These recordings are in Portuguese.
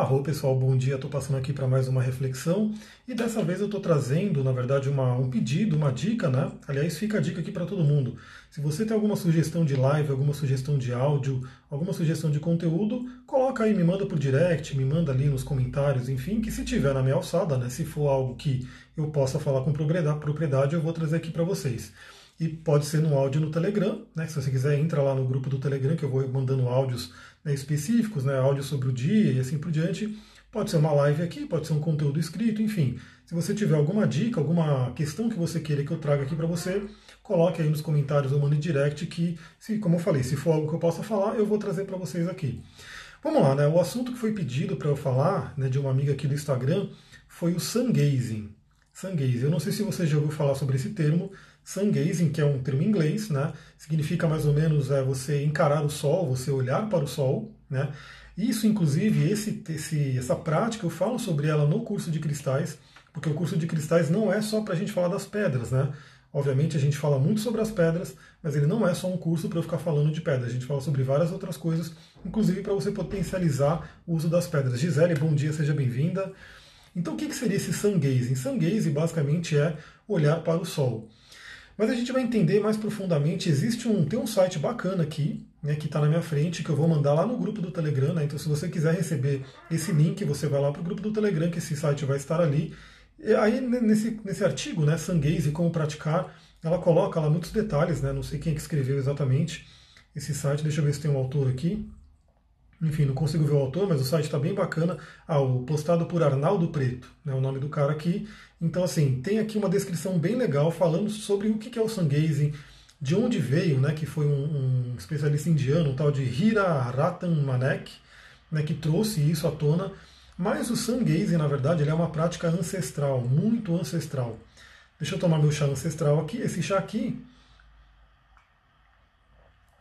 Arro pessoal, bom dia. Estou passando aqui para mais uma reflexão e dessa vez eu estou trazendo, na verdade, uma, um pedido, uma dica, né? Aliás, fica a dica aqui para todo mundo. Se você tem alguma sugestão de live, alguma sugestão de áudio, alguma sugestão de conteúdo, coloca aí, me manda por direct, me manda ali nos comentários, enfim, que se tiver na minha alçada, né? Se for algo que eu possa falar com propriedade, eu vou trazer aqui para vocês e pode ser no áudio no Telegram, né? Se você quiser, entra lá no grupo do Telegram que eu vou mandando áudios né, específicos, né? Áudios sobre o dia e assim por diante. Pode ser uma live aqui, pode ser um conteúdo escrito, enfim. Se você tiver alguma dica, alguma questão que você queira que eu traga aqui para você, coloque aí nos comentários ou mande direct que, se, como eu falei, se for algo que eu possa falar, eu vou trazer para vocês aqui. Vamos lá, né? O assunto que foi pedido para eu falar, né, de uma amiga aqui do Instagram, foi o sun gazing. Sun gazing. Eu não sei se você já ouviu falar sobre esse termo, Sun gazing, que é um termo em inglês, né? significa mais ou menos é, você encarar o sol, você olhar para o sol. Né? Isso, inclusive, esse, esse, essa prática, eu falo sobre ela no curso de cristais, porque o curso de cristais não é só para a gente falar das pedras. Né? Obviamente, a gente fala muito sobre as pedras, mas ele não é só um curso para eu ficar falando de pedras. A gente fala sobre várias outras coisas, inclusive para você potencializar o uso das pedras. Gisele, bom dia, seja bem-vinda. Então, o que seria esse sun gazing? Sun gazing basicamente é olhar para o sol. Mas a gente vai entender mais profundamente. Existe um, tem um site bacana aqui, né, que está na minha frente, que eu vou mandar lá no grupo do Telegram. Né? Então, se você quiser receber esse link, você vai lá para o grupo do Telegram, que esse site vai estar ali. E aí, nesse, nesse artigo, né, Sungaze, como praticar, ela coloca lá muitos detalhes, né? Não sei quem é que escreveu exatamente esse site. Deixa eu ver se tem um autor aqui. Enfim, não consigo ver o autor, mas o site está bem bacana. Ah, o postado por Arnaldo Preto, né, o nome do cara aqui. Então, assim, tem aqui uma descrição bem legal falando sobre o que é o Sangazing, de onde veio, né, que foi um, um especialista indiano, um tal de Hira Ratan Manek, né, que trouxe isso à tona. Mas o Sangazing, na verdade, ele é uma prática ancestral, muito ancestral. Deixa eu tomar meu chá ancestral aqui. Esse chá aqui,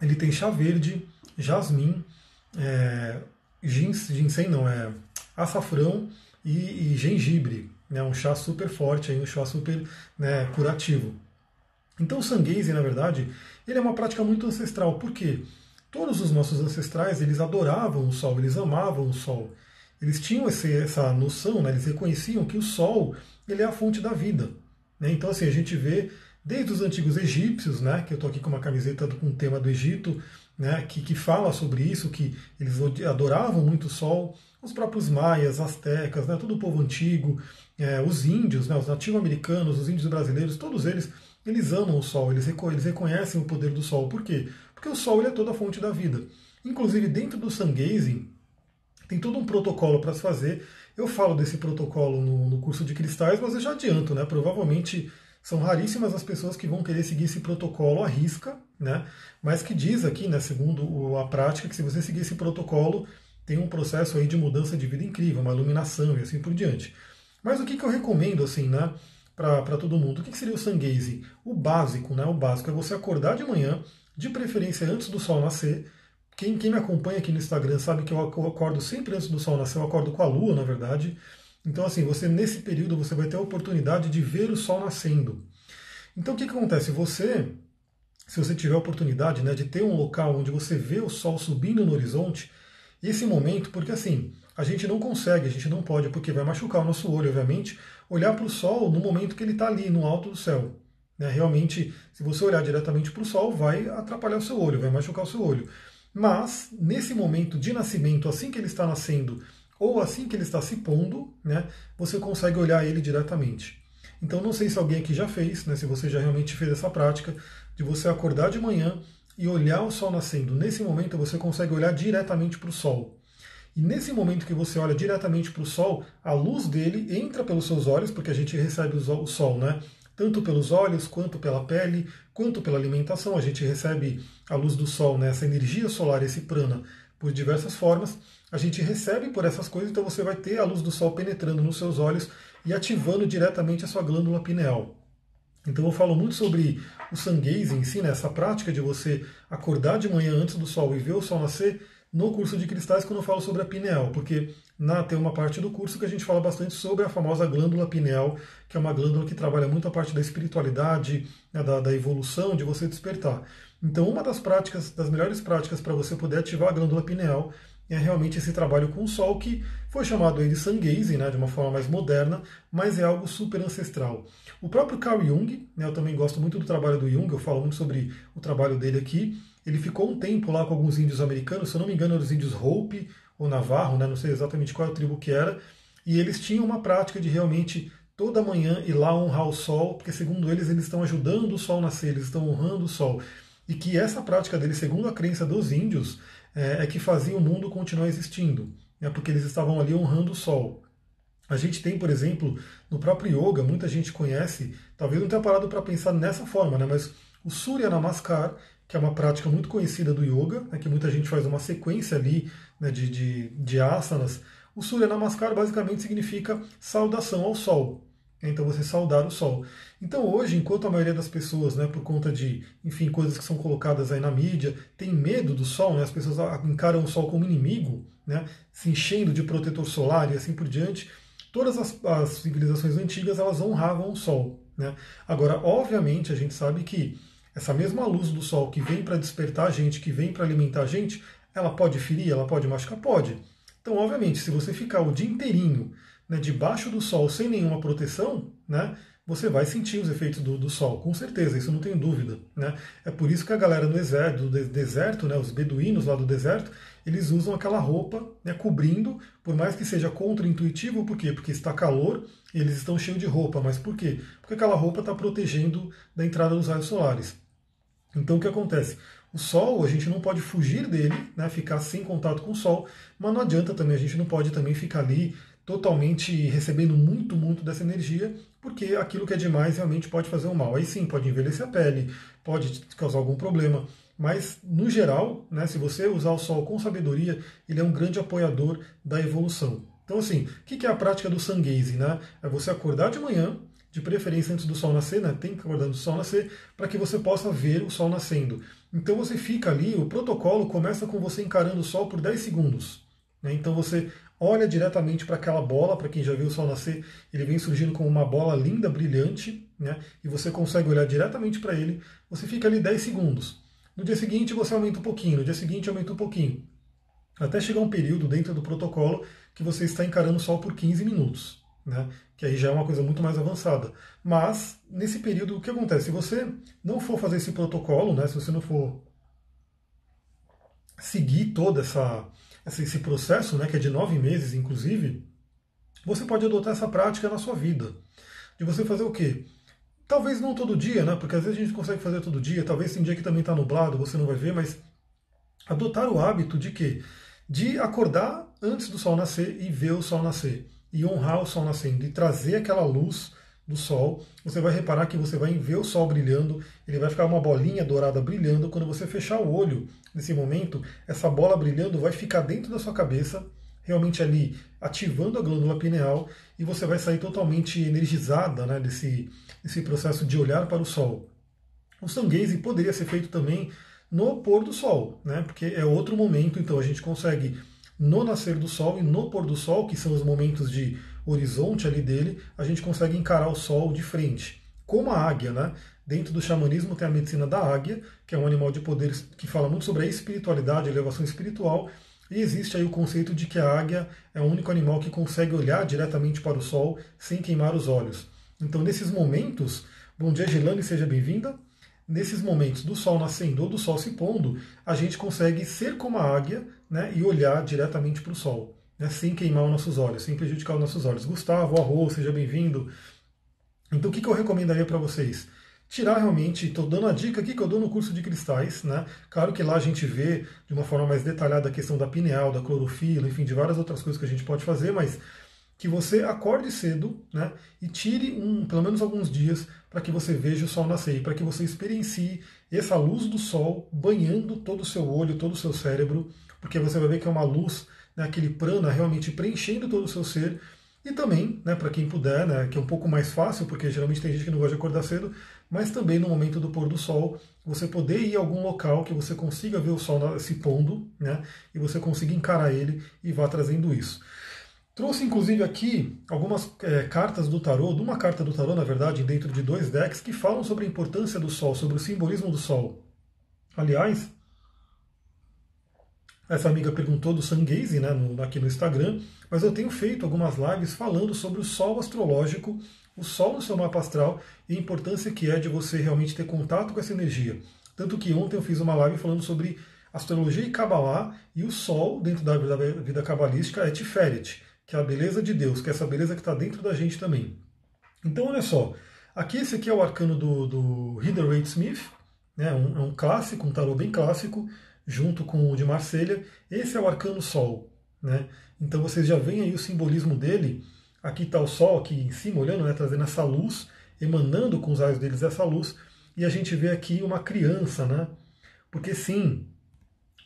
ele tem chá verde, jasmim, é, ginseng não, é açafrão e, e gengibre. Né, um chá super forte, aí, um chá super né, curativo. Então o sanguese, na verdade, ele é uma prática muito ancestral. Por quê? Todos os nossos ancestrais, eles adoravam o sol, eles amavam o sol. Eles tinham esse, essa noção, né, eles reconheciam que o sol ele é a fonte da vida. Né? Então, assim, a gente vê desde os antigos egípcios, né, que eu estou aqui com uma camiseta com o tema do Egito, né, que, que fala sobre isso, que eles adoravam muito o sol, os próprios maias, astecas, né, todo o povo antigo, é, os índios, né, os nativo-americanos, os índios brasileiros, todos eles, eles amam o sol, eles, eles reconhecem o poder do sol. Por quê? Porque o sol ele é toda a fonte da vida. Inclusive, dentro do sun gazing, tem todo um protocolo para se fazer. Eu falo desse protocolo no, no curso de cristais, mas eu já adianto, né? Provavelmente são raríssimas as pessoas que vão querer seguir esse protocolo à risca, né? mas que diz aqui, né, segundo a prática, que se você seguir esse protocolo, tem um processo aí de mudança de vida incrível, uma iluminação e assim por diante. Mas o que, que eu recomendo assim, né, para todo mundo? O que, que seria o Sangaze? O básico, né, o básico é você acordar de manhã, de preferência antes do sol nascer. Quem, quem me acompanha aqui no Instagram sabe que eu acordo sempre antes do sol nascer, eu acordo com a lua, na verdade. Então, assim, você nesse período você vai ter a oportunidade de ver o sol nascendo. Então, o que, que acontece? Você, se você tiver a oportunidade né, de ter um local onde você vê o sol subindo no horizonte, esse momento, porque assim, a gente não consegue, a gente não pode, porque vai machucar o nosso olho, obviamente, olhar para o sol no momento que ele está ali, no alto do céu. Né? Realmente, se você olhar diretamente para o sol, vai atrapalhar o seu olho, vai machucar o seu olho. Mas, nesse momento de nascimento, assim que ele está nascendo, ou assim que ele está se pondo, né, você consegue olhar ele diretamente. Então não sei se alguém aqui já fez, né, se você já realmente fez essa prática, de você acordar de manhã e olhar o sol nascendo. Nesse momento você consegue olhar diretamente para o sol. E nesse momento que você olha diretamente para o sol, a luz dele entra pelos seus olhos, porque a gente recebe o sol, né? Tanto pelos olhos, quanto pela pele, quanto pela alimentação. A gente recebe a luz do sol, né? essa energia solar, esse prana, por diversas formas a gente recebe por essas coisas, então você vai ter a luz do sol penetrando nos seus olhos e ativando diretamente a sua glândula pineal. Então eu falo muito sobre o gazing em si, né, essa prática de você acordar de manhã antes do sol e ver o sol nascer no curso de cristais quando eu falo sobre a pineal, porque na, tem uma parte do curso que a gente fala bastante sobre a famosa glândula pineal, que é uma glândula que trabalha muito a parte da espiritualidade, né, da, da evolução, de você despertar. Então uma das práticas, das melhores práticas para você poder ativar a glândula pineal é realmente esse trabalho com o Sol, que foi chamado aí de sun gazing, né, de uma forma mais moderna, mas é algo super ancestral. O próprio Carl Jung, né, eu também gosto muito do trabalho do Jung, eu falo muito sobre o trabalho dele aqui. Ele ficou um tempo lá com alguns índios americanos, se eu não me engano, eram os índios Hopi ou Navarro, né, não sei exatamente qual é tribo que era, e eles tinham uma prática de realmente toda manhã ir lá honrar o sol, porque segundo eles, eles estão ajudando o sol nascer, eles estão honrando o sol. E que essa prática deles, segundo a crença dos índios, é, é que fazia o mundo continuar existindo, né, porque eles estavam ali honrando o sol. A gente tem, por exemplo, no próprio yoga, muita gente conhece, talvez não tenha parado para pensar nessa forma, né, mas o Surya Namaskar, que é uma prática muito conhecida do yoga, né, que muita gente faz uma sequência ali né, de, de, de asanas. O Surya Namaskar basicamente significa saudação ao sol. Então você saudar o sol. Então hoje, enquanto a maioria das pessoas, né, por conta de, enfim, coisas que são colocadas aí na mídia, tem medo do sol, né, as pessoas encaram o sol como inimigo, né, se enchendo de protetor solar e assim por diante, todas as, as civilizações antigas elas honravam o sol. Né? Agora, obviamente, a gente sabe que essa mesma luz do sol que vem para despertar a gente, que vem para alimentar a gente, ela pode ferir, ela pode machucar? Pode. Então, obviamente, se você ficar o dia inteirinho né, debaixo do sol sem nenhuma proteção, né, você vai sentir os efeitos do, do, sol, com certeza, isso não tem dúvida. Né? É por isso que a galera no deserto, do deserto né, os beduínos lá do deserto, eles usam aquela roupa né, cobrindo, por mais que seja contra-intuitivo, por quê? Porque está calor e eles estão cheios de roupa, mas por quê? Porque aquela roupa está protegendo da entrada dos raios solares. Então o que acontece? O Sol, a gente não pode fugir dele, né, ficar sem contato com o Sol, mas não adianta também, a gente não pode também ficar ali totalmente recebendo muito, muito dessa energia, porque aquilo que é demais realmente pode fazer um mal. Aí sim, pode envelhecer a pele, pode causar algum problema, mas no geral, né, se você usar o Sol com sabedoria, ele é um grande apoiador da evolução. Então, assim, o que é a prática do sun gazing? Né? É você acordar de manhã, de preferência antes do sol nascer, né? tem que acordar antes do sol nascer, para que você possa ver o sol nascendo. Então você fica ali, o protocolo começa com você encarando o sol por 10 segundos. Né? Então você olha diretamente para aquela bola, para quem já viu o sol nascer, ele vem surgindo como uma bola linda, brilhante, né? e você consegue olhar diretamente para ele, você fica ali 10 segundos. No dia seguinte você aumenta um pouquinho, no dia seguinte aumenta um pouquinho. Até chegar um período dentro do protocolo que você está encarando o sol por 15 minutos. Né? Que aí já é uma coisa muito mais avançada. Mas, nesse período, o que acontece? Se você não for fazer esse protocolo, né? se você não for seguir todo essa, esse processo, né, que é de nove meses, inclusive, você pode adotar essa prática na sua vida. De você fazer o quê? Talvez não todo dia, né? Porque às vezes a gente consegue fazer todo dia, talvez tem dia que também está nublado, você não vai ver, mas adotar o hábito de quê? De acordar antes do sol nascer e ver o sol nascer. E honrar o sol nascendo, e trazer aquela luz do Sol, você vai reparar que você vai ver o Sol brilhando, ele vai ficar uma bolinha dourada brilhando. Quando você fechar o olho nesse momento, essa bola brilhando vai ficar dentro da sua cabeça, realmente ali ativando a glândula pineal, e você vai sair totalmente energizada né, desse, desse processo de olhar para o Sol. O sun gazing poderia ser feito também no pôr do Sol, né, porque é outro momento, então a gente consegue no nascer do Sol e no pôr do Sol, que são os momentos de horizonte ali dele, a gente consegue encarar o sol de frente. Como a águia, né? Dentro do xamanismo tem a medicina da águia, que é um animal de poder que fala muito sobre a espiritualidade, a elevação espiritual, e existe aí o conceito de que a águia é o único animal que consegue olhar diretamente para o sol sem queimar os olhos. Então, nesses momentos, bom dia, Gilane, seja bem-vinda. Nesses momentos do sol nascendo ou do sol se pondo, a gente consegue ser como a águia né, e olhar diretamente para o sol né, sem queimar os nossos olhos, sem prejudicar os nossos olhos. Gustavo, arroz, seja bem-vindo. Então, o que, que eu recomendaria para vocês? Tirar realmente, estou dando a dica aqui que eu dou no curso de cristais, né? Claro que lá a gente vê de uma forma mais detalhada a questão da pineal, da clorofila, enfim, de várias outras coisas que a gente pode fazer, mas que você acorde cedo, né? E tire um, pelo menos alguns dias para que você veja o sol nascer e para que você experiencie essa luz do sol banhando todo o seu olho, todo o seu cérebro, porque você vai ver que é uma luz né, aquele prana realmente preenchendo todo o seu ser. E também, né, para quem puder, né, que é um pouco mais fácil, porque geralmente tem gente que não gosta de acordar cedo, mas também no momento do pôr do sol, você poder ir a algum local que você consiga ver o sol se pondo, né, e você consiga encarar ele e vá trazendo isso. Trouxe inclusive aqui algumas é, cartas do tarô, de uma carta do tarô, na verdade, dentro de dois decks, que falam sobre a importância do sol, sobre o simbolismo do sol. Aliás, Essa amiga perguntou do Sungaze, né, no, aqui no Instagram, mas eu tenho feito algumas lives falando sobre o Sol astrológico, o Sol no seu mapa astral e a importância que é de você realmente ter contato com essa energia. Tanto que ontem eu fiz uma live falando sobre astrologia e Kabbalah, e o Sol, dentro da vida cabalística, é Tiferet, que é a beleza de Deus, que é essa beleza que está dentro da gente também. Então, olha só, aqui esse aqui é o arcano do, do Waite Smith, né, um, é um clássico, um tarô bem clássico, junto com o de Marselha. Esse é o arcano Sol. Né? Então vocês já veem aí o simbolismo dele. Aqui está o Sol, aqui em cima, olhando, né, trazendo essa luz, emanando com os raios deles essa luz. E a gente vê aqui uma criança, né? Porque sim,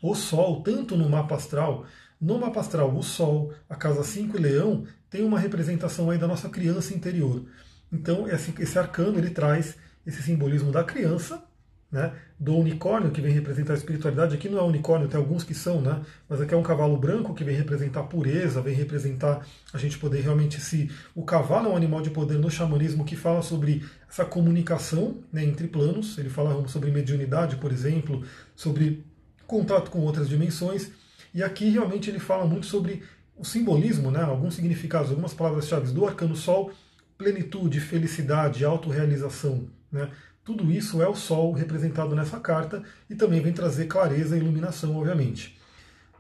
o Sol, tanto no mapa astral, no mapa astral, o Sol, a casa 5 e Leão, tem uma representação aí da nossa criança interior. Então, esse, esse arcano ele traz esse simbolismo da criança, né, do unicórnio, que vem representar a espiritualidade. Aqui não é unicórnio, tem alguns que são, né, mas aqui é um cavalo branco que vem representar pureza, vem representar a gente poder realmente se. O cavalo é um animal de poder no xamanismo que fala sobre essa comunicação né, entre planos. Ele fala sobre mediunidade, por exemplo, sobre contato com outras dimensões. E aqui realmente ele fala muito sobre o simbolismo, né, alguns significados, algumas palavras-chave do arcano Sol, plenitude, felicidade, autorrealização. Né? Tudo isso é o Sol representado nessa carta e também vem trazer clareza e iluminação, obviamente.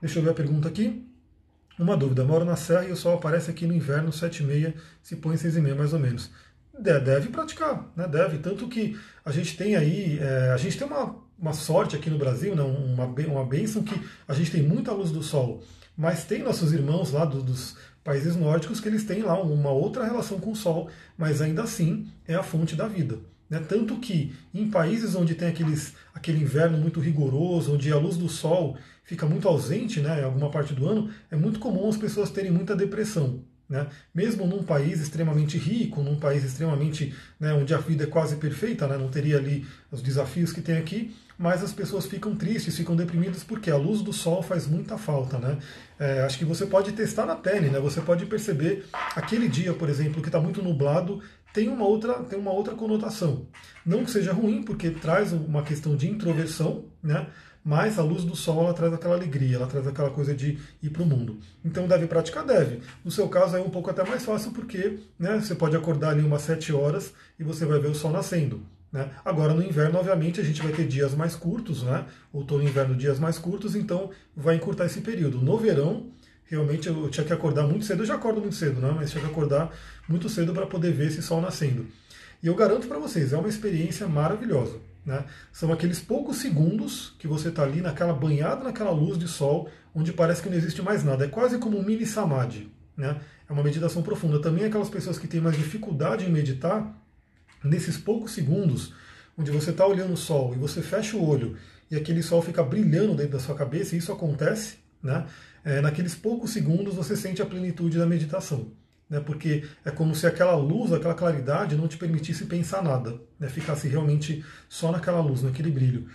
Deixa eu ver a pergunta aqui. Uma dúvida, moro na Serra e o Sol aparece aqui no inverno, 7h30, se põe 6h30 mais ou menos. Deve praticar, né? deve. Tanto que a gente tem aí, é, a gente tem uma uma sorte aqui no Brasil, né, uma, uma bênção que a gente tem muita luz do sol, mas tem nossos irmãos lá do, dos países nórdicos que eles têm lá uma outra relação com o sol, mas ainda assim é a fonte da vida. Né? Tanto que em países onde tem aqueles, aquele inverno muito rigoroso, onde a luz do sol fica muito ausente né, em alguma parte do ano, é muito comum as pessoas terem muita depressão. Né? Mesmo num país extremamente rico, num país extremamente né, onde a vida é quase perfeita, né, não teria ali os desafios que tem aqui, mas as pessoas ficam tristes, ficam deprimidas porque a luz do sol faz muita falta, né? É, acho que você pode testar na pele, né? Você pode perceber aquele dia, por exemplo, que está muito nublado, tem uma outra tem uma outra conotação. Não que seja ruim, porque traz uma questão de introversão, né? Mas a luz do sol ela traz aquela alegria, ela traz aquela coisa de ir para o mundo. Então deve praticar, deve. No seu caso é um pouco até mais fácil porque né, você pode acordar ali umas 7 horas e você vai ver o sol nascendo. Né? Agora, no inverno, obviamente, a gente vai ter dias mais curtos, né? outono e inverno, dias mais curtos, então vai encurtar esse período. No verão, realmente eu tinha que acordar muito cedo, eu já acordo muito cedo, né? mas tinha que acordar muito cedo para poder ver esse sol nascendo. E eu garanto para vocês, é uma experiência maravilhosa. Né? São aqueles poucos segundos que você está ali naquela banhada naquela luz de sol, onde parece que não existe mais nada. É quase como um mini samadhi. Né? É uma meditação profunda. Também aquelas pessoas que têm mais dificuldade em meditar, nesses poucos segundos, onde você está olhando o sol e você fecha o olho e aquele sol fica brilhando dentro da sua cabeça, e isso acontece, né? É, naqueles poucos segundos você sente a plenitude da meditação. Né? Porque é como se aquela luz, aquela claridade não te permitisse pensar nada, né? ficasse realmente só naquela luz, naquele brilho.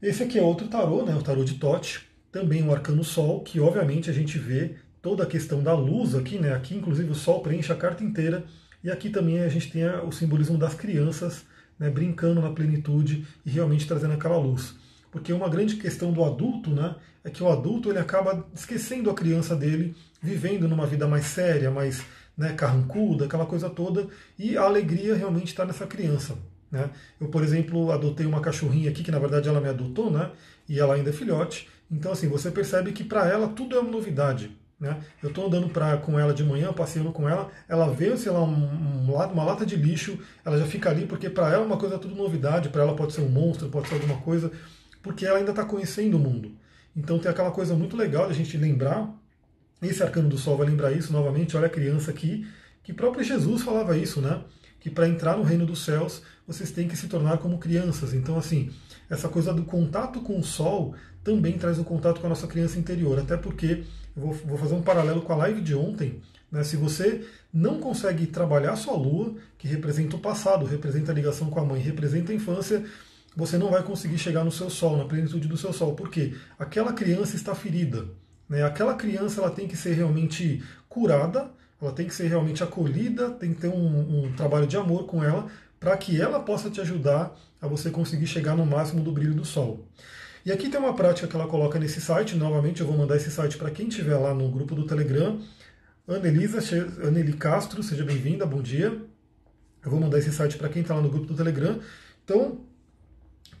Esse aqui é outro tarô, né? o tarô de Tote, também um arcano Sol, que obviamente a gente vê toda a questão da luz aqui, né? Aqui, inclusive, o Sol preenche a carta inteira e aqui também a gente tem o simbolismo das crianças né, brincando na plenitude e realmente trazendo aquela luz. Porque uma grande questão do adulto né, é que o adulto ele acaba esquecendo a criança dele, vivendo numa vida mais séria, mais né, carrancuda, aquela coisa toda, e a alegria realmente está nessa criança. Né? Eu, por exemplo, adotei uma cachorrinha aqui, que na verdade ela me adotou, né? e ela ainda é filhote. Então, assim, você percebe que para ela tudo é uma novidade. Né? Eu estou andando pra, com ela de manhã, passeando com ela, ela vê, sei lá, um, um, uma lata de lixo, ela já fica ali, porque para ela é uma coisa tudo novidade, para ela pode ser um monstro, pode ser alguma coisa, porque ela ainda está conhecendo o mundo. Então tem aquela coisa muito legal de a gente lembrar, esse arcano do sol vai lembrar isso novamente, olha a criança aqui, que próprio Jesus falava isso, né? Que para entrar no reino dos céus, vocês têm que se tornar como crianças. Então, assim, essa coisa do contato com o sol também traz o contato com a nossa criança interior, até porque vou, vou fazer um paralelo com a live de ontem. Né? Se você não consegue trabalhar sua lua, que representa o passado, representa a ligação com a mãe, representa a infância, você não vai conseguir chegar no seu sol, na plenitude do seu sol. Por quê? Aquela criança está ferida. Né? Aquela criança ela tem que ser realmente curada, ela tem que ser realmente acolhida, tem que ter um, um trabalho de amor com ela, para que ela possa te ajudar a você conseguir chegar no máximo do brilho do sol. E aqui tem uma prática que ela coloca nesse site, novamente eu vou mandar esse site para quem estiver lá no grupo do Telegram. Anelisa, Aneli Castro, seja bem-vinda, bom dia. Eu vou mandar esse site para quem está lá no grupo do Telegram. Então,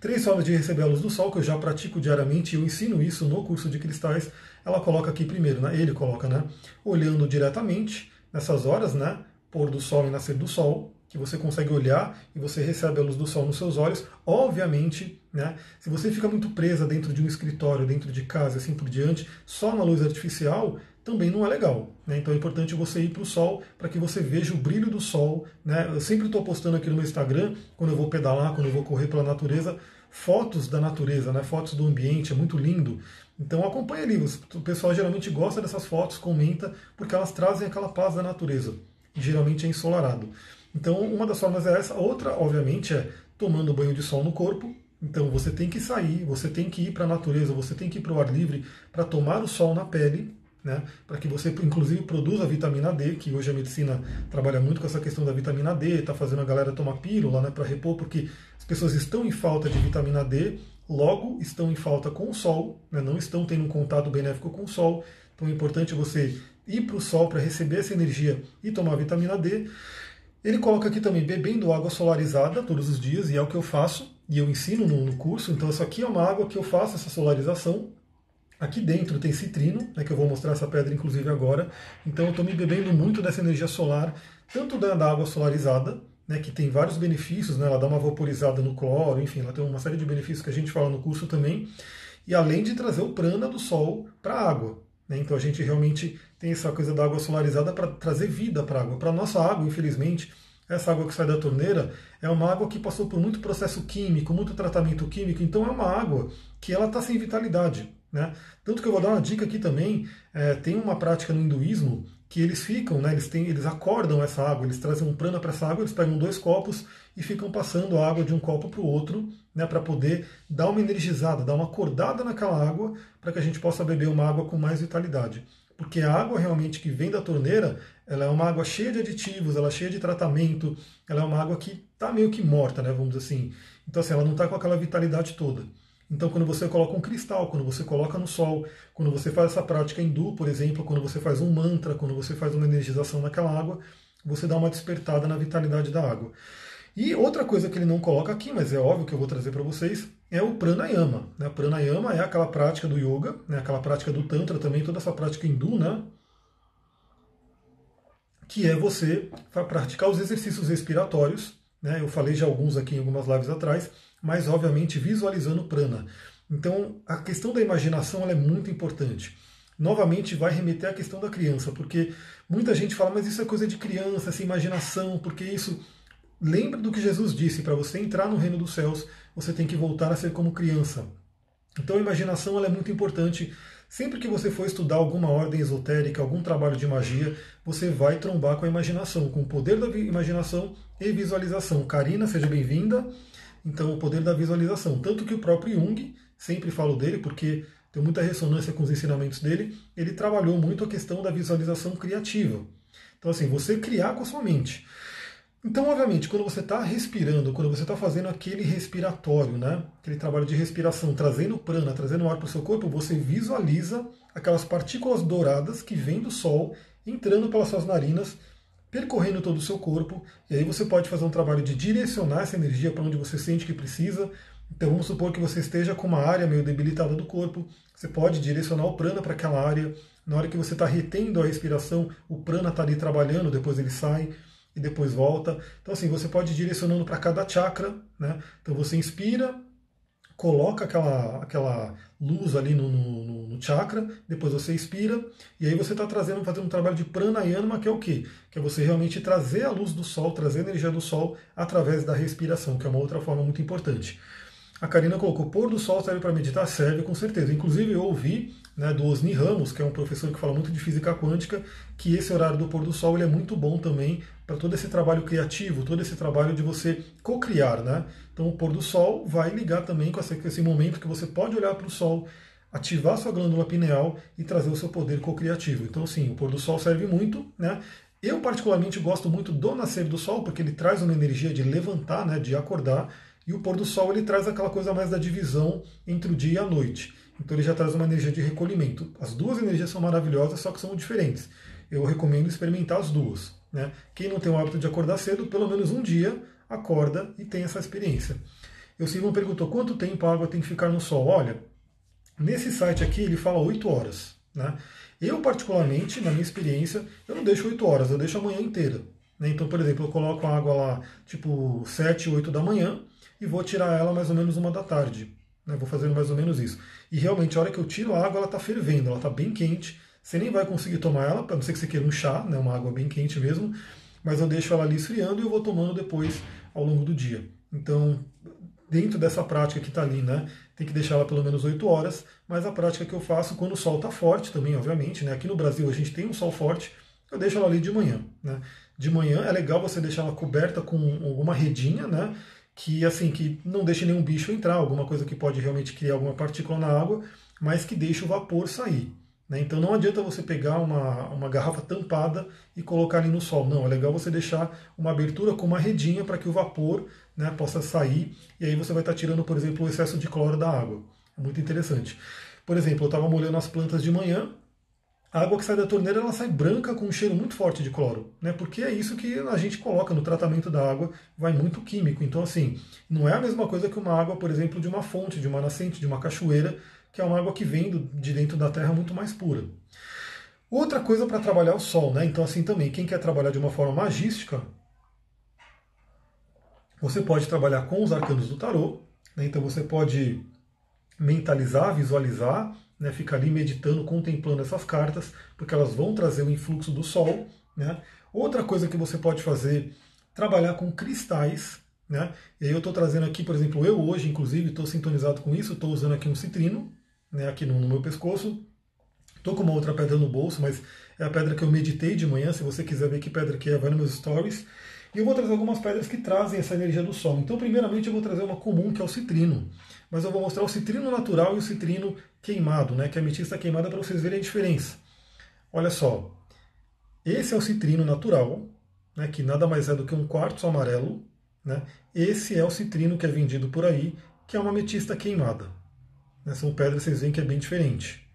três formas de receber a luz do sol, que eu já pratico diariamente, eu ensino isso no curso de cristais. Ela coloca aqui primeiro, né? ele coloca, né? Olhando diretamente, nessas horas, né? Pôr do sol e nascer do sol, que você consegue olhar e você recebe a luz do sol nos seus olhos. Obviamente, né, se você fica muito presa dentro de um escritório, dentro de casa, assim por diante, só na luz artificial, também não é legal. Né? Então é importante você ir para o sol para que você veja o brilho do sol. Né? Eu sempre estou postando aqui no meu Instagram, quando eu vou pedalar, quando eu vou correr pela natureza, fotos da natureza, né? fotos do ambiente, é muito lindo. Então acompanha ali, o pessoal geralmente gosta dessas fotos, comenta, porque elas trazem aquela paz da natureza. E geralmente é ensolarado. Então, uma das formas é essa. Outra, obviamente, é tomando banho de sol no corpo. Então, você tem que sair, você tem que ir para a natureza, você tem que ir para o ar livre para tomar o sol na pele, né, para que você, inclusive, produza vitamina D, que hoje a medicina trabalha muito com essa questão da vitamina D, está fazendo a galera tomar pílula né, para repor, porque as pessoas estão em falta de vitamina D, logo estão em falta com o sol, né, não estão tendo um contato benéfico com o sol. Então é importante você ir para o sol para receber essa energia e tomar vitamina D. Ele coloca aqui também bebendo água solarizada todos os dias, e é o que eu faço, e eu ensino no, no curso. Então, isso aqui é uma água que eu faço essa solarização. Aqui dentro tem citrino, né, que eu vou mostrar essa pedra inclusive agora. Então, eu estou me bebendo muito dessa energia solar, tanto da, da água solarizada, né, que tem vários benefícios, né, ela dá uma vaporizada no cloro, enfim, ela tem uma série de benefícios que a gente fala no curso também. E além de trazer o prana do sol para a água. Né? Então a gente realmente tem essa coisa da água solarizada para trazer vida para a água. Para a nossa água, infelizmente, essa água que sai da torneira é uma água que passou por muito processo químico, muito tratamento químico, então é uma água que ela está sem vitalidade. Né? Tanto que eu vou dar uma dica aqui também, é, tem uma prática no hinduísmo que eles ficam, né, eles, têm, eles acordam essa água, eles trazem um prana para essa água, eles pegam dois copos e ficam passando a água de um copo para o outro, né, para poder dar uma energizada, dar uma acordada naquela água, para que a gente possa beber uma água com mais vitalidade. Porque a água realmente que vem da torneira, ela é uma água cheia de aditivos, ela é cheia de tratamento, ela é uma água que está meio que morta, né, vamos dizer assim. Então assim, ela não está com aquela vitalidade toda. Então, quando você coloca um cristal, quando você coloca no sol, quando você faz essa prática hindu, por exemplo, quando você faz um mantra, quando você faz uma energização naquela água, você dá uma despertada na vitalidade da água. E outra coisa que ele não coloca aqui, mas é óbvio que eu vou trazer para vocês, é o pranayama. Né? Pranayama é aquela prática do yoga, né? aquela prática do tantra também, toda essa prática hindu, né? que é você praticar os exercícios respiratórios. Né? Eu falei já alguns aqui em algumas lives atrás, mas obviamente visualizando prana. Então a questão da imaginação é muito importante. Novamente vai remeter à questão da criança, porque muita gente fala, mas isso é coisa de criança, essa imaginação, porque isso. Lembra do que Jesus disse: para você entrar no reino dos céus, você tem que voltar a ser como criança. Então a imaginação é muito importante. Sempre que você for estudar alguma ordem esotérica, algum trabalho de magia, você vai trombar com a imaginação, com o poder da imaginação e visualização. Karina, seja bem-vinda. Então, o poder da visualização. Tanto que o próprio Jung, sempre falo dele porque tem muita ressonância com os ensinamentos dele, ele trabalhou muito a questão da visualização criativa. Então, assim, você criar com a sua mente. Então, obviamente, quando você está respirando, quando você está fazendo aquele respiratório, né, aquele trabalho de respiração, trazendo prana, trazendo ar para o seu corpo, você visualiza aquelas partículas douradas que vêm do sol entrando pelas suas narinas percorrendo todo o seu corpo, e aí você pode fazer um trabalho de direcionar essa energia para onde você sente que precisa. Então vamos supor que você esteja com uma área meio debilitada do corpo, você pode direcionar o prana para aquela área. Na hora que você está retendo a respiração, o prana está ali trabalhando, depois ele sai e depois volta. Então assim, você pode ir direcionando para cada chakra, né? Então você inspira, coloca aquela, aquela luz ali no, no, no, chakra, depois você expira, e aí você está trazendo, fazendo um trabalho de pranayama, que é o quê? Que é você realmente trazer a luz do sol, trazer a energia do sol através da respiração, que é uma outra forma muito importante. A Karina colocou, pôr do sol serve para meditar? Serve, com certeza. Inclusive eu ouvi né, do Osni Ramos, que é um professor que fala muito de física quântica, que esse horário do pôr do sol ele é muito bom também para todo esse trabalho criativo, todo esse trabalho de você co-criar. Né? Então o pôr do sol vai ligar também com esse momento que você pode olhar para o sol, ativar sua glândula pineal e trazer o seu poder co-criativo. Então sim, o pôr do sol serve muito. Né? Eu particularmente gosto muito do nascer do sol, porque ele traz uma energia de levantar, né, de acordar, E o pôr do sol ele traz aquela coisa mais da divisão entre o dia e a noite. Então ele já traz uma energia de recolhimento. As duas energias são maravilhosas, só que são diferentes. Eu recomendo experimentar as duas. Né? Quem não tem o hábito de acordar cedo, pelo menos um dia acorda e tem essa experiência. Eu Simon perguntou quanto tempo a água tem que ficar no sol. Olha, nesse site aqui ele fala 8 horas. Né? Eu, particularmente, na minha experiência, eu não deixo 8 horas, eu deixo a manhã inteira. Né? Então, por exemplo, eu coloco a água lá tipo 7, 8 da manhã e vou tirar ela mais ou menos uma da tarde. Né? Vou fazendo mais ou menos isso. E realmente, a hora que eu tiro a água, ela está fervendo, ela está bem quente. Você nem vai conseguir tomar ela, a não ser que você queira um chá, né? uma água bem quente mesmo. Mas eu deixo ela ali esfriando e eu vou tomando depois ao longo do dia. Então, dentro dessa prática que está ali, né? Tem que deixar ela pelo menos 8 horas, mas a prática que eu faço quando o sol está forte também, obviamente, né? Aqui no Brasil a gente tem um sol forte, eu deixo ela ali de manhã, né? De manhã é legal você deixar ela coberta com alguma redinha, né? Que assim, que não deixe nenhum bicho entrar, alguma coisa que pode realmente criar alguma partícula na água, mas que deixe o vapor sair. Né? Então não adianta você pegar uma, uma garrafa tampada e colocar ali no sol. Não, é legal você deixar uma abertura com uma redinha para que o vapor né, possa sair e aí você vai estar tá tirando, por exemplo, o excesso de cloro da água. É muito interessante. Por exemplo, eu estava molhando as plantas de manhã, a água que sai da torneira ela sai branca com um cheiro muito forte de cloro, né? Porque é isso que a gente coloca no tratamento da água, vai muito químico. Então, assim, não é a mesma coisa que uma água, por exemplo, de uma fonte, de uma nascente, de uma cachoeira, que é uma água que vem de dentro da terra muito mais pura. Outra coisa para trabalhar o sol, né? Então, assim também, quem quer trabalhar de uma forma magística, você pode trabalhar com os arcanos do tarô, né? então você pode mentalizar, visualizar, né? ficar ali meditando, contemplando essas cartas, porque elas vão trazer o influxo do Sol. Né? Outra coisa que você pode fazer, trabalhar com cristais. Né? E aí eu estou trazendo aqui, por exemplo, eu hoje, inclusive, estou sintonizado com isso, estou usando aqui um citrino, né? aqui no, no meu pescoço. Estou com uma outra pedra no bolso, mas é a pedra que eu meditei de manhã. Se você quiser ver que pedra que é, vai nos meus stories. E eu vou trazer algumas pedras que trazem essa energia do Sol. Então, primeiramente, eu vou trazer uma comum, que é o citrino. Mas eu vou mostrar o citrino natural e o citrino queimado, né, que é a ametista queimada, para vocês verem a diferença. Olha só, esse é o citrino natural, né, que nada mais é do que um quartzo amarelo. Né? Esse é o citrino que é vendido por aí, que é uma ametista queimada. Né, são pedras, vocês veem que é bem diferente.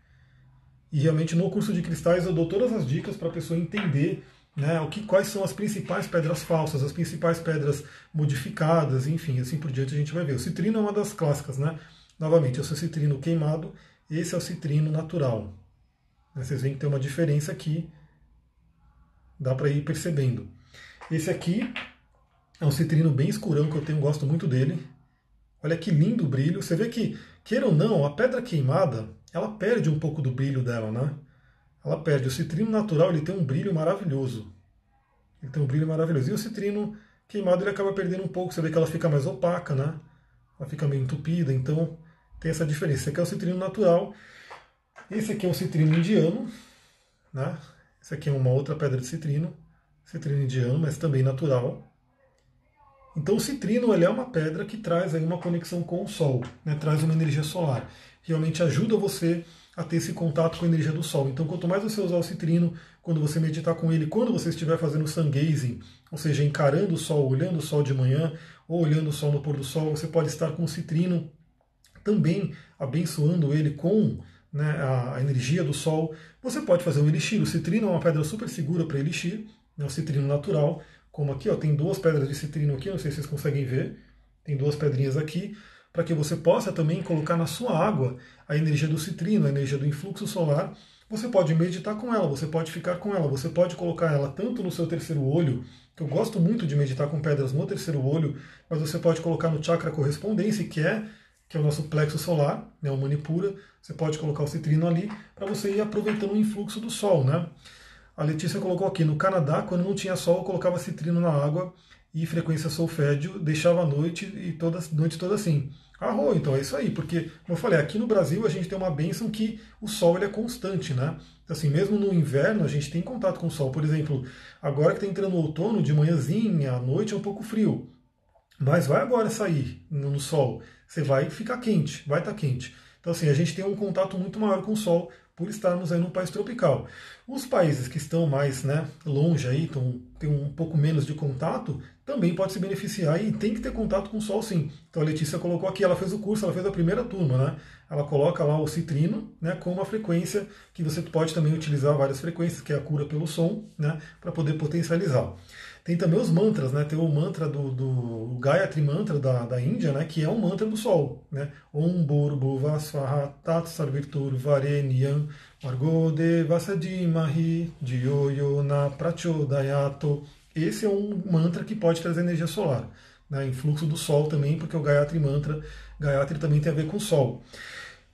E realmente no curso de cristais eu dou todas as dicas para a pessoa entender né, o que, quais são as principais pedras falsas, as principais pedras modificadas, enfim, assim por diante a gente vai ver. O citrino é uma das clássicas, né? Novamente, esse é o citrino queimado, esse é o citrino natural. Né, vocês veem que tem uma diferença aqui, dá para ir percebendo. Esse aqui é um citrino bem escurão, que eu tenho, gosto muito dele. Olha que lindo o brilho. Você vê que, queira ou não, a pedra queimada, ela perde um pouco do brilho dela, né? Ela perde. O citrino natural ele tem um brilho maravilhoso. Ele tem um brilho maravilhoso. E o citrino queimado ele acaba perdendo um pouco. Você vê que ela fica mais opaca, né? Ela fica meio entupida. Então tem essa diferença. Esse aqui é o citrino natural. Esse aqui é um citrino indiano. Né? Esse aqui é uma outra pedra de citrino. Citrino indiano, mas também natural. Então o citrino ele é uma pedra que traz aí uma conexão com o Sol, né? traz uma energia solar. Realmente ajuda você a ter esse contato com a energia do Sol. Então, quanto mais você usar o citrino, quando você meditar com ele, quando você estiver fazendo sun ou seja, encarando o Sol, olhando o Sol de manhã, ou olhando o Sol no pôr do Sol, você pode estar com o citrino também abençoando ele com né, a, energia do Sol. Você pode fazer um elixir. O citrino é uma pedra super segura para elixir, é um citrino natural. Como aqui, ó, tem duas pedras de citrino aqui, não sei se vocês conseguem ver. Tem duas pedrinhas aqui para que você possa também colocar na sua água a energia do citrino, a energia do influxo solar. Você pode meditar com ela, você pode ficar com ela, você pode colocar ela tanto no seu terceiro olho, que eu gosto muito de meditar com pedras no terceiro olho, mas você pode colocar no chakra correspondência, que é que é o nosso plexo solar, né, o manipura. Você pode colocar o citrino ali para você ir aproveitando o influxo do sol, né? A Letícia colocou aqui no Canadá, quando não tinha sol, eu colocava citrino na água e frequência solfédio, deixava a noite e toda noite toda assim. Arro, então é isso aí, porque, como eu falei, aqui no Brasil a gente tem uma bênção que o sol ele é constante, né? Assim, mesmo no inverno a gente tem contato com o sol. Por exemplo, agora que está entrando o outono, de manhãzinha, à noite é um pouco frio. Mas vai agora sair no, no sol, você vai ficar quente, vai estar tá quente. Então assim, a gente tem um contato muito maior com o sol por estarmos aí num país tropical. Os países que estão mais né, longe aí, tão, tem um pouco menos de contato, também pode se beneficiar e tem que ter contato com o Sol sim. Então a Letícia colocou aqui, ela fez o curso, ela fez a primeira turma, né? Ela coloca lá o citrino, né, com uma frequência que você pode também utilizar várias frequências, que é a cura pelo som, né, para poder potencializar. Tem também os mantras, né? Tem o mantra do, do Gayatri Mantra da, da Índia, né? Que é um mantra do Sol, né? Om Burbu Vasvaha Tat Sarvirtur Vareniyam Margode Vasadimahi Dioyona Prachodayato. Esse é um mantra que pode trazer energia solar, né? Influxo do Sol também, porque o Gayatri Mantra, Gayatri também tem a ver com o Sol.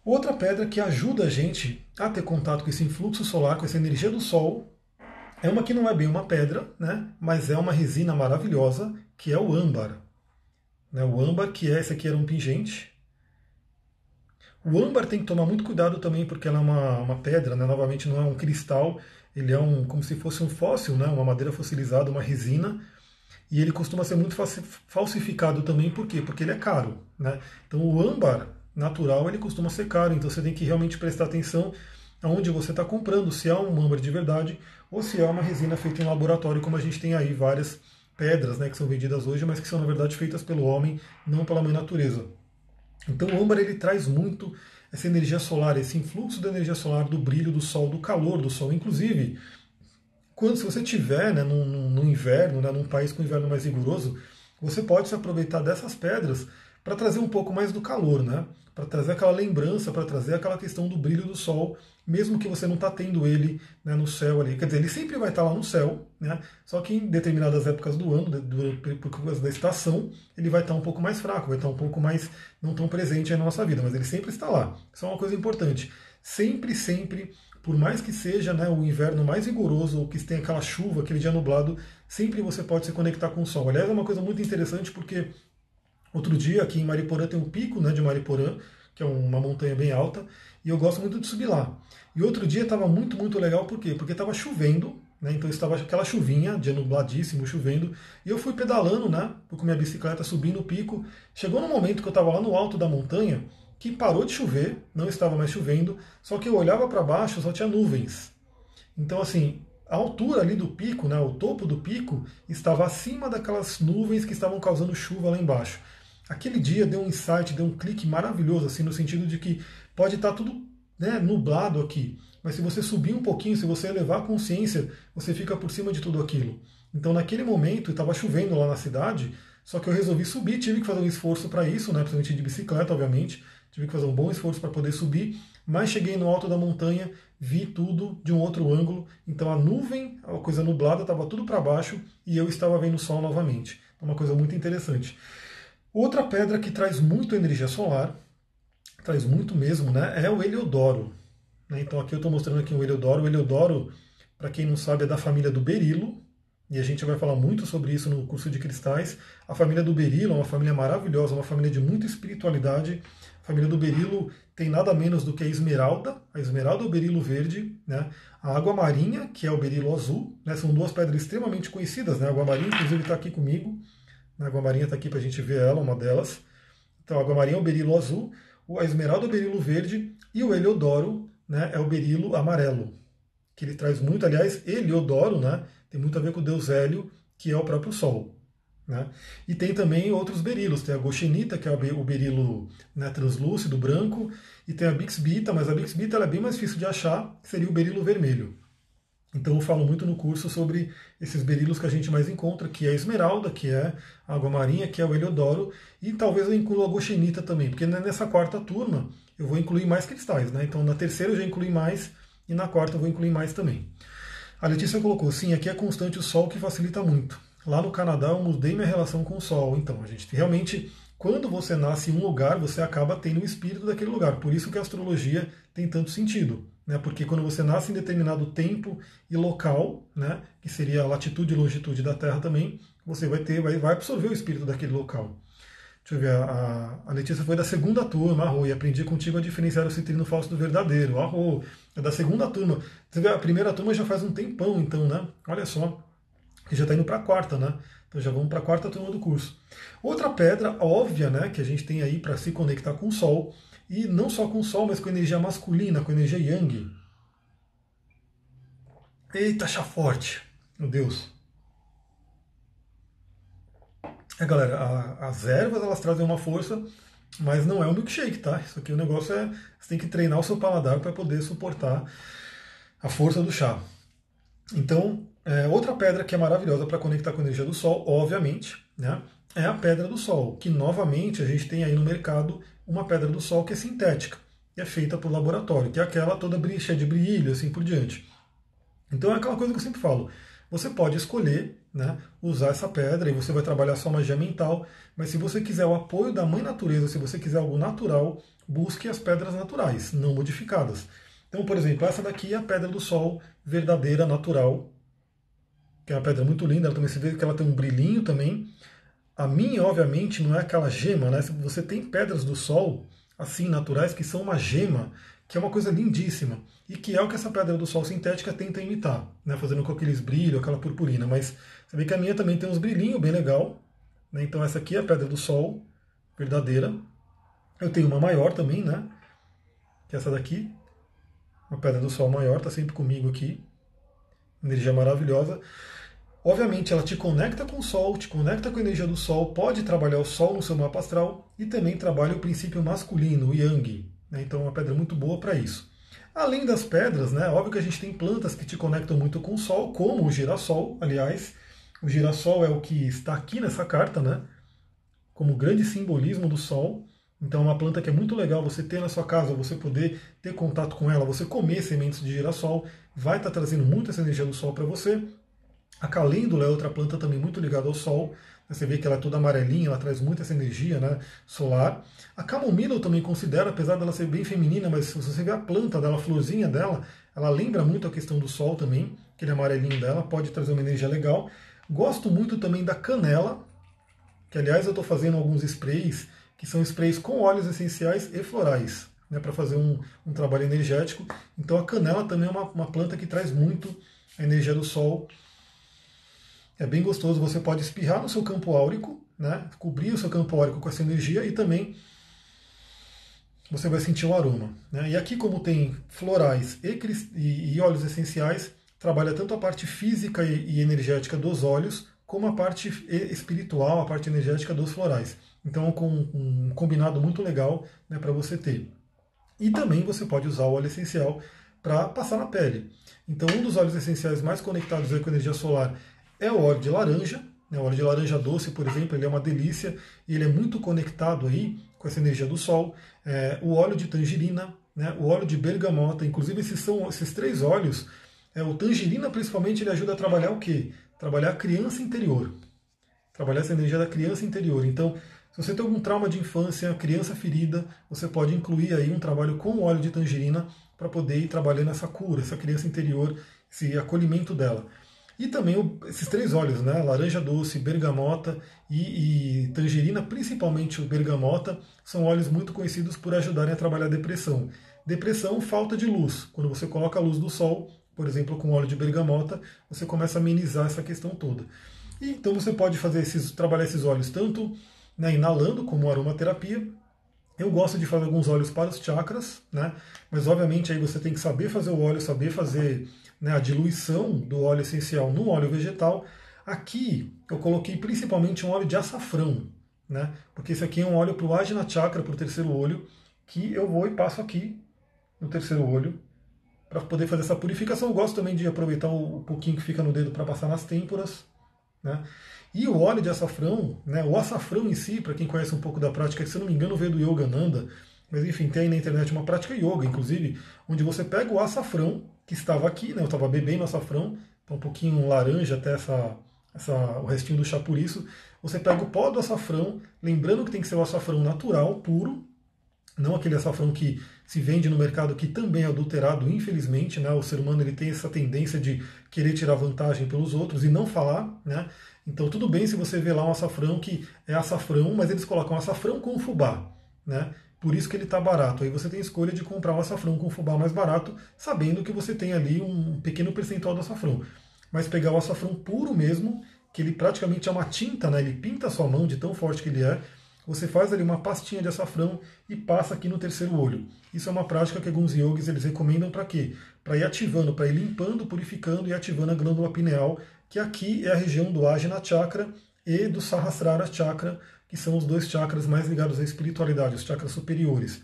Outra pedra que ajuda a gente a ter contato com esse influxo solar, com essa energia do Sol, é uma que não é bem uma pedra, né? mas é uma resina maravilhosa, que é o âmbar. Né? O âmbar, que é esse aqui era um pingente. O âmbar tem que tomar muito cuidado também, porque ela é uma, uma pedra, né? novamente não é um cristal, ele é um como se fosse um fóssil, né? uma madeira fossilizada, uma resina, e ele costuma ser muito falsificado também, por quê? Porque ele é caro. Né? Então o âmbar natural ele costuma ser caro, então você tem que realmente prestar atenção aonde você está comprando, se é um âmbar de verdade ou se é uma resina feita em laboratório, como a gente tem aí várias pedras né, que são vendidas hoje, mas que são na verdade feitas pelo homem, não pela mãe natureza. Então o âmbar ele traz muito essa energia solar, esse influxo da energia solar, do brilho do sol, do calor do sol. Inclusive, quando se você tiver né, no, no inverno, né, num país com inverno mais rigoroso, você pode se aproveitar dessas pedras para trazer um pouco mais do calor, né? para trazer aquela lembrança, para trazer aquela questão do brilho do sol mesmo que você não está tendo ele né, no céu ali. Quer dizer, ele sempre vai estar tá lá no céu, né? só que em determinadas épocas do ano, por causa da estação, ele vai estar tá um pouco mais fraco, vai estar tá um pouco mais não tão presente na nossa vida, mas ele sempre está lá. Isso é uma coisa importante. Sempre, sempre, por mais que seja né, o inverno mais rigoroso, ou que tenha aquela chuva, aquele dia nublado, sempre você pode se conectar com o sol. Aliás, é uma coisa muito interessante porque outro dia aqui em Mariporã tem um pico né, de Mariporã, que é uma montanha bem alta, e eu gosto muito de subir lá. E outro dia estava muito, muito legal, por quê? Porque estava chovendo, né? Então estava aquela chuvinha, dia nubladíssimo, chovendo, e eu fui pedalando, né? Com minha bicicleta subindo o pico. Chegou no momento que eu estava lá no alto da montanha, que parou de chover, não estava mais chovendo, só que eu olhava para baixo, só tinha nuvens. Então, assim, a altura ali do pico, né, o topo do pico, estava acima daquelas nuvens que estavam causando chuva lá embaixo. Aquele dia deu um insight, deu um clique maravilhoso, assim, no sentido de que pode estar tudo né, nublado aqui, mas se você subir um pouquinho, se você elevar a consciência, você fica por cima de tudo aquilo. Então, naquele momento, estava chovendo lá na cidade, só que eu resolvi subir, tive que fazer um esforço para isso, né, principalmente de bicicleta, obviamente, tive que fazer um bom esforço para poder subir, mas cheguei no alto da montanha, vi tudo de um outro ângulo, então a nuvem, a coisa nublada, estava tudo para baixo e eu estava vendo o sol novamente. Uma coisa muito interessante. Outra pedra que traz muito energia solar, traz muito mesmo, né, é o Heliodoro. Né? Então aqui eu estou mostrando aqui o Heliodoro. O Heliodoro, para quem não sabe, é da família do berilo, e a gente vai falar muito sobre isso no curso de cristais. A família do berilo é uma família maravilhosa, uma família de muita espiritualidade. A família do berilo tem nada menos do que a esmeralda, a esmeralda é o berilo verde, né? a água marinha, que é o berilo azul, né? são duas pedras extremamente conhecidas. Né? A água marinha, inclusive, está aqui comigo. A água marinha está aqui para a gente ver ela, uma delas. Então, a água marinha é o berilo azul, a esmeralda é o berilo verde e o heliodoro né, é o berilo amarelo, que ele traz muito, aliás, heliodoro né, tem muito a ver com o deus Hélio, que é o próprio Sol. Né? E tem também outros berilos, tem a goshenita, que é o berilo né, translúcido, branco, e tem a bixbita, mas a bixbita é bem mais difícil de achar, seria o berilo vermelho. Então eu falo muito no curso sobre esses berilos que a gente mais encontra, que é a esmeralda, que é a água marinha, que é o heliodoro, e talvez eu inclua a goshenita também, porque nessa quarta turma eu vou incluir mais cristais, né? Então na terceira eu já incluí mais, e na quarta eu vou incluir mais também. A Letícia colocou, sim, aqui é constante o sol que facilita muito. Lá no Canadá eu mudei minha relação com o sol, então a gente realmente, quando você nasce em um lugar, você acaba tendo o espírito daquele lugar. Por isso que a astrologia tem tanto sentido né? porque quando você nasce em determinado tempo e local, né? que seria a latitude e longitude da Terra também, você vai ter, vai, vai absorver o espírito daquele local. Deixa eu ver, a, a Letícia foi da segunda turma, arro, e aprendi contigo a diferenciar o citrino falso do verdadeiro, arro, é da segunda turma. Você vê, a primeira turma já faz um tempão, então, né? Olha só, que já está indo para a quarta, né? Então já vamos para a quarta turma do curso. Outra pedra óbvia, né, que a gente tem aí para se conectar com o Sol, e não só com o Sol, mas com energia masculina, com energia Yang. Eita, chá forte. Meu Deus. É, galera, a, as ervas elas trazem uma força, mas não é um milkshake, tá? Isso aqui o negócio é. Você tem que treinar o seu paladar para poder suportar a força do chá. Então, é, outra pedra que é maravilhosa para conectar com a energia do Sol, obviamente, né, é a pedra do Sol, que novamente a gente tem aí no mercado uma pedra do Sol que é sintética, que é feita por laboratório, que é aquela toda cheia de brilho, assim por diante. Então é aquela coisa que eu sempre falo. Você pode escolher né, usar essa pedra e você vai trabalhar sua magia mental, mas se você quiser o apoio da mãe natureza, se você quiser algo natural, busque as pedras naturais, não modificadas. Então, por exemplo, essa daqui é a pedra do sol verdadeira, natural, que é uma pedra muito linda, ela também se vê que ela tem um brilhinho também. A minha, obviamente, não é aquela gema, né? Você tem pedras do sol, assim, naturais, que são uma gema, que é uma coisa lindíssima, e que é o que essa pedra do sol sintética tenta imitar, né? Fazendo com aqueles brilhos, aquela purpurina. Mas você vê que a minha também tem uns brilhinhos bem legal, né? Então essa aqui é a pedra do sol verdadeira. Eu tenho uma maior também, né? Que é essa daqui, uma pedra do Sol maior, está sempre comigo aqui. Energia maravilhosa. Obviamente, ela te conecta com o Sol, te conecta com a energia do Sol, pode trabalhar o Sol no seu mapa astral e também trabalha o princípio masculino, o Yang. Né? Então, é uma pedra muito boa para isso. Além das pedras, né, óbvio que a gente tem plantas que te conectam muito com o Sol, como o girassol, aliás. O girassol é o que está aqui nessa carta, né? Como grande simbolismo do Sol. Então é uma planta que é muito legal você ter na sua casa, você poder ter contato com ela, você comer sementes de girassol, vai estar trazendo muita essa energia do sol para você. A calêndula é outra planta também muito ligada ao sol. Você vê que ela é toda amarelinha, ela traz muita essa energia né, solar. A camomila eu também considero, apesar dela ser bem feminina, mas se você vê a planta dela, a florzinha dela, ela lembra muito a questão do sol também, aquele amarelinho dela, pode trazer uma energia legal. Gosto muito também da canela, que aliás eu estou fazendo alguns sprays que são sprays com óleos essenciais e florais, né, para fazer um, um, trabalho energético. Então a canela também é uma, uma planta que traz muito a energia do sol. É bem gostoso, você pode espirrar no seu campo áurico, né, cobrir o seu campo áurico com essa energia e também você vai sentir o aroma. Né? E aqui, como tem florais e, e, e, óleos essenciais, trabalha tanto a parte física e, e energética dos óleos, como a parte espiritual, a parte energética dos florais. Então, com um combinado muito legal né, para você ter. E também você pode usar o óleo essencial para passar na pele. Então, um dos óleos essenciais mais conectados com a energia solar é o óleo de laranja. Né, o óleo de laranja doce, por exemplo, ele é uma delícia e ele é muito conectado aí com essa energia do sol. É, o óleo de tangerina, né, o óleo de bergamota, inclusive esses são esses três óleos. É, o tangerina, principalmente, ele ajuda a trabalhar o quê? Trabalhar a criança interior. Trabalhar essa energia da criança interior. Então, se você tem algum trauma de infância, criança ferida, você pode incluir aí um trabalho com óleo de tangerina para poder ir trabalhando essa cura, essa criança interior, esse acolhimento dela. E também o, esses três óleos, né? Laranja doce, bergamota e, e, tangerina, principalmente o bergamota, são óleos muito conhecidos por ajudarem a trabalhar a depressão. Depressão, falta de luz. Quando você coloca a luz do sol, por exemplo, com óleo de bergamota, você começa a amenizar essa questão toda. E, então você pode fazer esses, trabalhar esses óleos tanto né, inalando como aromaterapia. Eu gosto de fazer alguns óleos para os chakras, né, mas obviamente aí você tem que saber fazer o óleo, saber fazer né, a diluição do óleo essencial no óleo vegetal. Aqui eu coloquei principalmente um óleo de açafrão, né, porque esse aqui é um óleo para o Ajna Chakra, para o terceiro olho, que eu vou e passo aqui no terceiro olho para poder fazer essa purificação. Eu gosto também de aproveitar o pouquinho que fica no dedo para passar nas têmporas. Né? E o óleo de açafrão, né, o açafrão em si, para quem conhece um pouco da prática, que se não me engano veio do Yogananda, mas enfim, tem aí na internet uma prática yoga, inclusive, onde você pega o açafrão, que estava aqui, né, eu estava bebendo açafrão, tá um pouquinho laranja até essa, essa, o restinho do chá por isso, você pega o pó do açafrão, lembrando que tem que ser o açafrão natural, puro, não aquele açafrão que se vende no mercado que também é adulterado, infelizmente, né? O ser humano ele tem essa tendência de querer tirar vantagem pelos outros e não falar, né? Então tudo bem se você vê lá um açafrão que é açafrão, mas eles colocam açafrão com fubá, né? Por isso que ele está barato. Aí você tem a escolha de comprar um açafrão com fubá mais barato, sabendo que você tem ali um pequeno percentual do açafrão. Mas pegar o açafrão puro mesmo, que ele praticamente é uma tinta, né? Ele pinta a sua mão de tão forte que ele é. você faz ali uma pastinha de açafrão e passa aqui no terceiro olho. Isso é uma prática que alguns yogis eles recomendam para quê? Para ir ativando, para ir limpando, purificando e ativando a glândula pineal, que aqui é a região do Ajna Chakra e do Sahasrara Chakra, que são os dois chakras mais ligados à espiritualidade, os chakras superiores.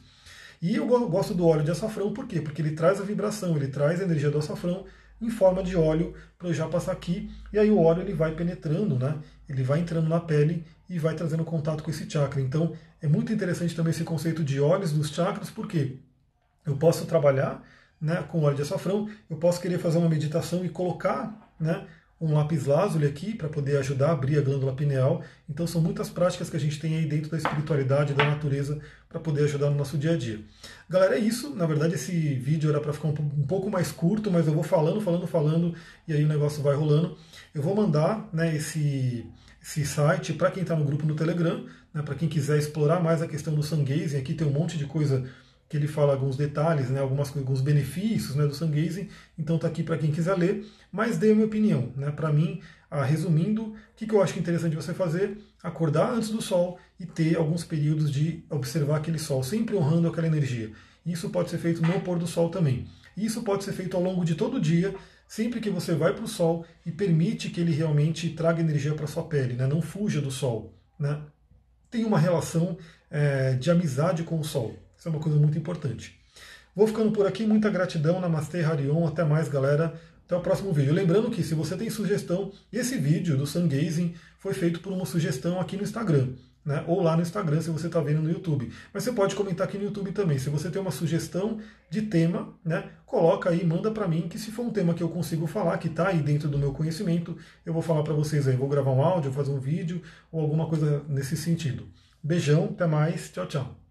E eu gosto do óleo de açafrão, por quê? Porque ele traz a vibração, ele traz a energia do açafrão em forma de óleo para eu já passar aqui. E aí o óleo ele vai penetrando, né? Ele vai entrando na pele e vai trazendo contato com esse chakra. Então é muito interessante também esse conceito de óleos dos chakras, porque eu posso trabalhar né, com óleo de açafrão, eu posso querer fazer uma meditação e colocar né, um lápis lazuli aqui para poder ajudar a abrir a glândula pineal. Então são muitas práticas que a gente tem aí dentro da espiritualidade, da natureza, para poder ajudar no nosso dia a dia. Galera, é isso. Na verdade, esse vídeo era para ficar um pouco mais curto, mas eu vou falando, falando, falando, e aí o negócio vai rolando. Eu vou mandar né, esse, esse site para quem está no grupo no Telegram, né, para quem quiser explorar mais a questão do Sungazing. Aqui tem um monte de coisa que ele fala alguns detalhes, né, algumas, alguns benefícios né, do Sungazing, então está aqui para quem quiser ler, mas dei a minha opinião. Né, para mim, ah, resumindo, o que, que eu acho é interessante você fazer? Acordar antes do sol e ter alguns períodos de observar aquele sol, sempre honrando aquela energia. Isso pode ser feito no pôr do sol também. Isso pode ser feito ao longo de todo o dia, sempre que você vai para o sol e permite que ele realmente traga energia para sua pele, né, não fuja do sol. Né. Tem uma relação é, de amizade com o sol. Isso é uma coisa muito importante. Vou ficando por aqui, muita gratidão, Namastê, Harion, até mais galera, até o próximo vídeo. Lembrando que se você tem sugestão, esse vídeo do Sun Gazing foi feito por uma sugestão aqui no Instagram. Né, ou lá no Instagram se você está vendo no YouTube. Mas você pode comentar aqui no YouTube também. Se você tem uma sugestão de tema, né, coloca aí, manda para mim, que se for um tema que eu consigo falar, que está aí dentro do meu conhecimento, eu vou falar para vocês aí. Vou gravar um áudio, fazer um vídeo ou alguma coisa nesse sentido. Beijão, até mais, tchau, tchau.